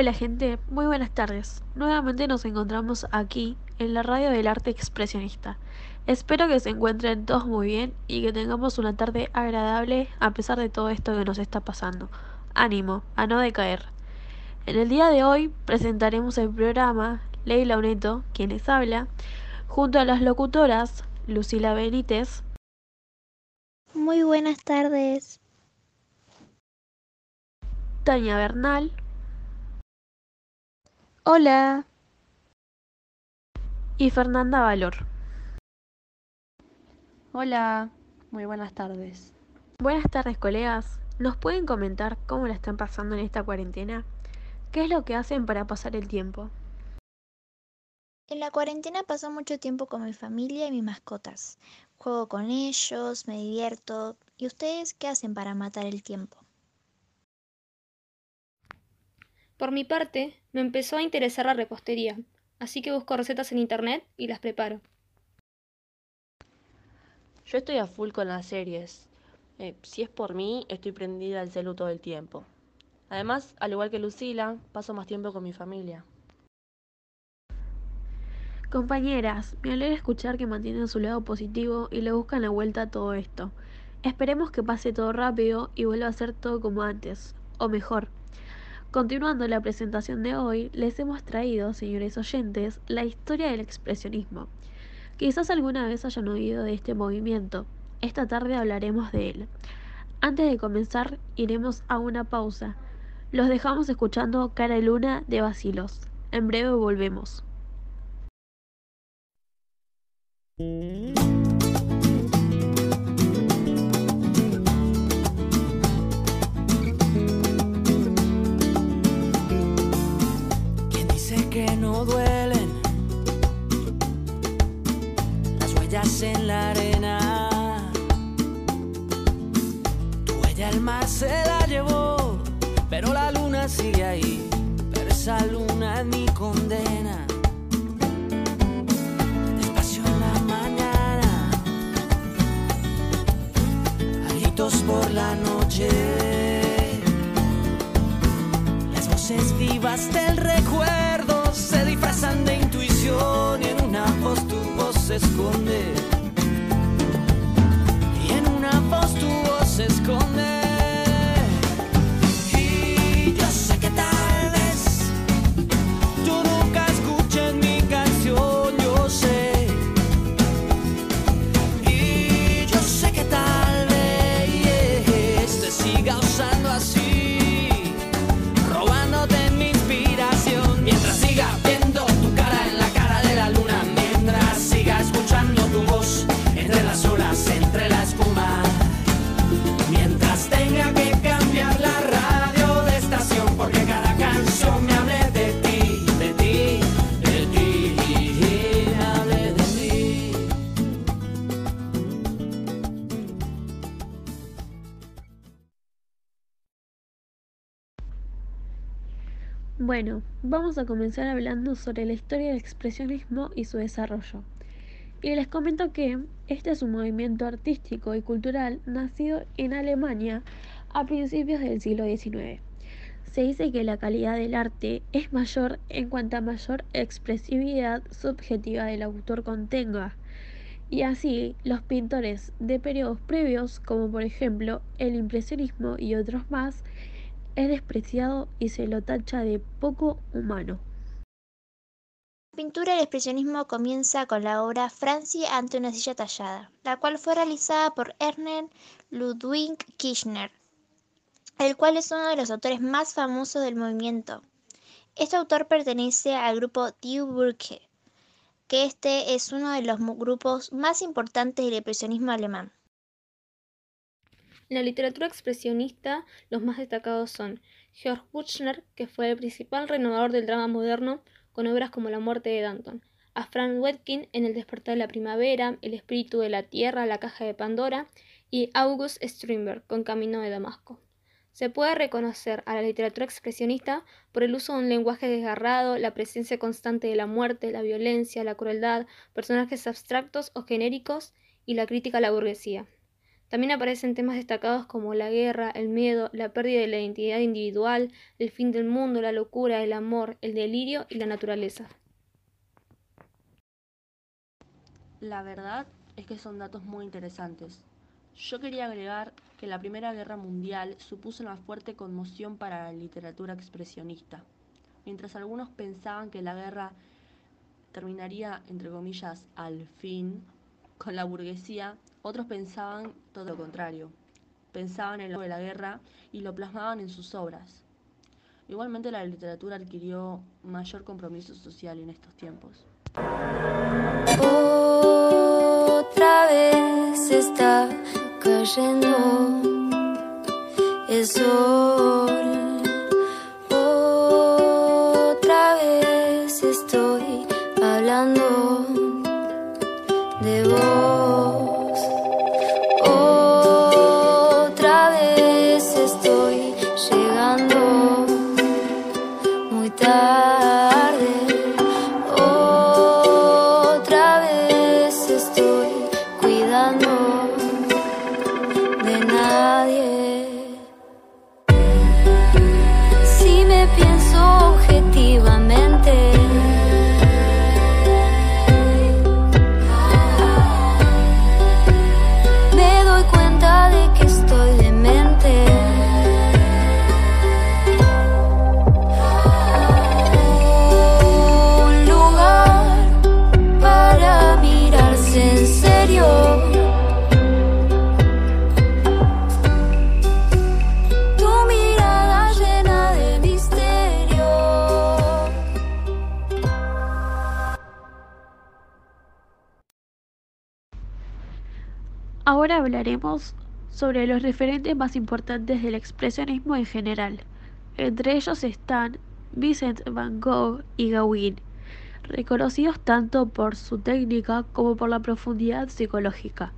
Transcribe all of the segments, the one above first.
Hola gente, muy buenas tardes. Nuevamente nos encontramos aquí en la radio del arte expresionista. Espero que se encuentren todos muy bien y que tengamos una tarde agradable a pesar de todo esto que nos está pasando. Ánimo, a no decaer. En el día de hoy presentaremos el programa Leila Uneto, quien les habla, junto a las locutoras Lucila Benítez. Muy buenas tardes. Tania Bernal. Hola. Y Fernanda Valor. Hola, muy buenas tardes. Buenas tardes, colegas. ¿Nos pueden comentar cómo la están pasando en esta cuarentena? ¿Qué es lo que hacen para pasar el tiempo? En la cuarentena paso mucho tiempo con mi familia y mis mascotas. Juego con ellos, me divierto. ¿Y ustedes qué hacen para matar el tiempo? Por mi parte, me empezó a interesar la repostería, así que busco recetas en internet y las preparo. Yo estoy a full con las series. Eh, si es por mí, estoy prendida al celu todo el tiempo. Además, al igual que Lucila, paso más tiempo con mi familia. Compañeras, me alegra escuchar que mantienen su lado positivo y le buscan la vuelta a todo esto. Esperemos que pase todo rápido y vuelva a ser todo como antes, o mejor. Continuando la presentación de hoy, les hemos traído, señores oyentes, la historia del expresionismo. Quizás alguna vez hayan oído de este movimiento. Esta tarde hablaremos de él. Antes de comenzar, iremos a una pausa. Los dejamos escuchando Cara Luna de Basilos. En breve volvemos. En la arena? Tu huella el mar se la llevó, pero la luna sigue ahí. Pero esa luna es mi condena. Despacio en la mañana, gritos por la noche. Las voces vivas del recuerdo esconde. Bueno, vamos a comenzar hablando sobre la historia del expresionismo y su desarrollo. Y les comento que este es un movimiento artístico y cultural nacido en Alemania a principios del siglo XIX. Se dice que la calidad del arte es mayor en cuanta mayor expresividad subjetiva del autor contenga. Y así, los pintores de periodos previos, como por ejemplo el impresionismo y otros más, es despreciado y se lo tacha de poco humano. La pintura del expresionismo comienza con la obra Franci ante una silla tallada, la cual fue realizada por Ernest Ludwig Kirchner, el cual es uno de los autores más famosos del movimiento. Este autor pertenece al grupo Die Brücke, que este es uno de los grupos más importantes del expresionismo alemán. En la literatura expresionista, los más destacados son Georg Büchner, que fue el principal renovador del drama moderno con obras como La muerte de Danton, a Frank Wedkin en El despertar de la primavera, El espíritu de la tierra, La caja de Pandora, y August Strindberg con Camino de Damasco. Se puede reconocer a la literatura expresionista por el uso de un lenguaje desgarrado, la presencia constante de la muerte, la violencia, la crueldad, personajes abstractos o genéricos y la crítica a la burguesía. También aparecen temas destacados como la guerra, el miedo, la pérdida de la identidad individual, el fin del mundo, la locura, el amor, el delirio y la naturaleza. La verdad es que son datos muy interesantes. Yo quería agregar que la Primera Guerra Mundial supuso una fuerte conmoción para la literatura expresionista. Mientras algunos pensaban que la guerra terminaría, entre comillas, al fin, con la burguesía, otros pensaban todo lo contrario. Pensaban en lo de la guerra y lo plasmaban en sus obras. Igualmente la literatura adquirió mayor compromiso social en estos tiempos. Otra vez está cayendo el sol. Hablaremos sobre los referentes más importantes del expresionismo en general. Entre ellos están Vincent van Gogh y Gauguin, reconocidos tanto por su técnica como por la profundidad psicológica.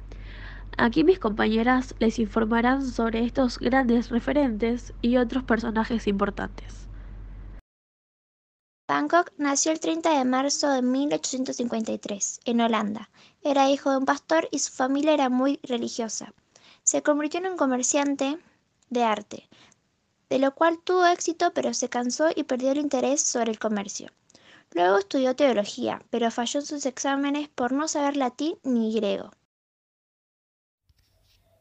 Aquí mis compañeras les informarán sobre estos grandes referentes y otros personajes importantes. Gogh nació el 30 de marzo de 1853 en Holanda. Era hijo de un pastor y su familia era muy religiosa. Se convirtió en un comerciante de arte, de lo cual tuvo éxito pero se cansó y perdió el interés sobre el comercio. Luego estudió teología, pero falló en sus exámenes por no saber latín ni griego.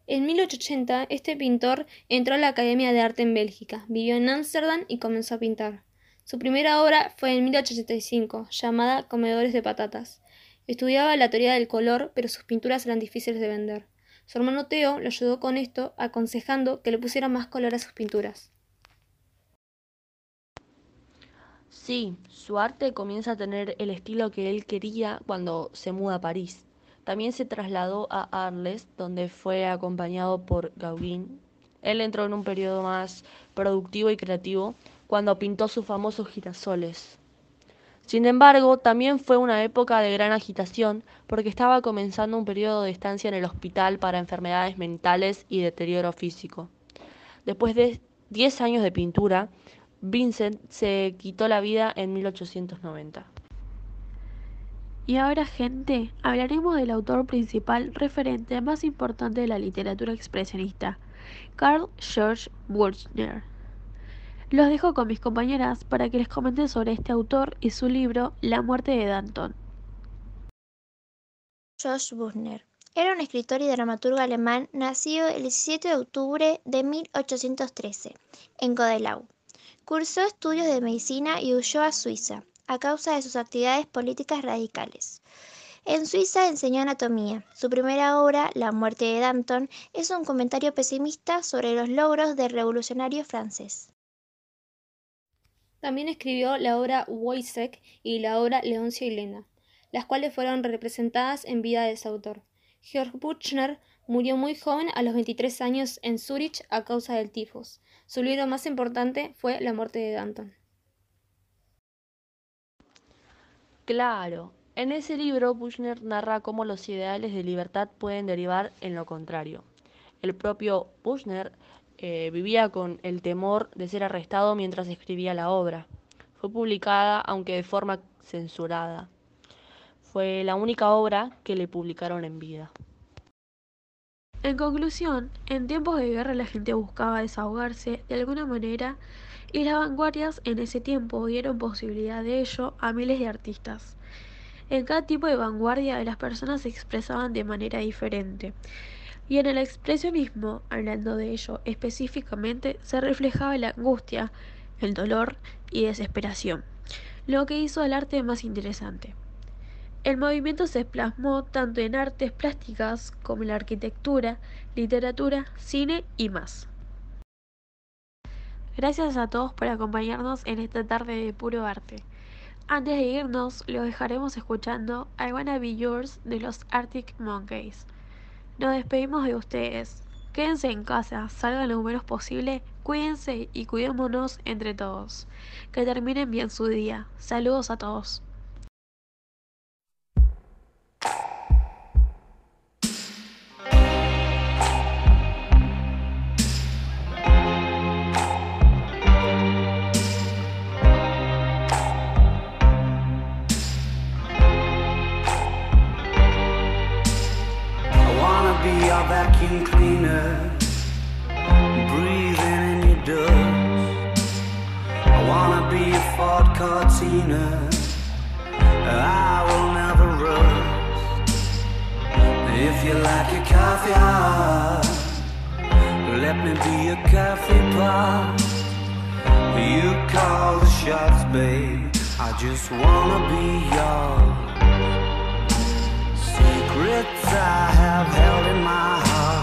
En 1880, este pintor entró a la Academia de Arte en Bélgica, vivió en Ámsterdam y comenzó a pintar. Su primera obra fue en 1885, llamada Comedores de Patatas. Estudiaba la teoría del color, pero sus pinturas eran difíciles de vender. Su hermano Theo lo ayudó con esto, aconsejando que le pusiera más color a sus pinturas. Sí, su arte comienza a tener el estilo que él quería cuando se muda a París. También se trasladó a Arles, donde fue acompañado por Gauguin. Él entró en un periodo más productivo y creativo cuando pintó sus famosos girasoles. Sin embargo, también fue una época de gran agitación porque estaba comenzando un periodo de estancia en el hospital para enfermedades mentales y deterioro físico. Después de 10 años de pintura, Vincent se quitó la vida en 1890. Y ahora, gente, hablaremos del autor principal referente más importante de la literatura expresionista, Carl George Wurzner. Los dejo con mis compañeras para que les comenten sobre este autor y su libro La muerte de Danton. George Buchner era un escritor y dramaturgo alemán nacido el 17 de octubre de 1813 en Godelau. Cursó estudios de medicina y huyó a Suiza a causa de sus actividades políticas radicales. En Suiza enseñó anatomía. Su primera obra, La muerte de Danton, es un comentario pesimista sobre los logros del revolucionario francés. También escribió la obra Wojciech y la obra Leoncio y Lena, las cuales fueron representadas en vida de ese autor. Georg Buchner murió muy joven a los 23 años en Zúrich a causa del tifus. Su libro más importante fue La muerte de Danton. Claro, en ese libro Buchner narra cómo los ideales de libertad pueden derivar en lo contrario. El propio Buchner eh, vivía con el temor de ser arrestado mientras escribía la obra. Fue publicada, aunque de forma censurada. Fue la única obra que le publicaron en vida. En conclusión, en tiempos de guerra la gente buscaba desahogarse de alguna manera y las vanguardias en ese tiempo dieron posibilidad de ello a miles de artistas. En cada tipo de vanguardia las personas se expresaban de manera diferente. Y en el expresionismo, hablando de ello específicamente, se reflejaba la angustia, el dolor y desesperación, lo que hizo el arte más interesante. El movimiento se plasmó tanto en artes plásticas como en la arquitectura, literatura, cine y más. Gracias a todos por acompañarnos en esta tarde de puro arte. Antes de irnos, lo dejaremos escuchando I Wanna Be Yours de los Arctic Monkeys. Nos despedimos de ustedes. Quédense en casa, salgan lo menos posible, cuídense y cuidémonos entre todos. Que terminen bien su día. Saludos a todos. Cortina, I will never rust. If you like your coffee hot, let me be a coffee pot. You call the shots, babe. I just wanna be yours. Secrets I have held in my heart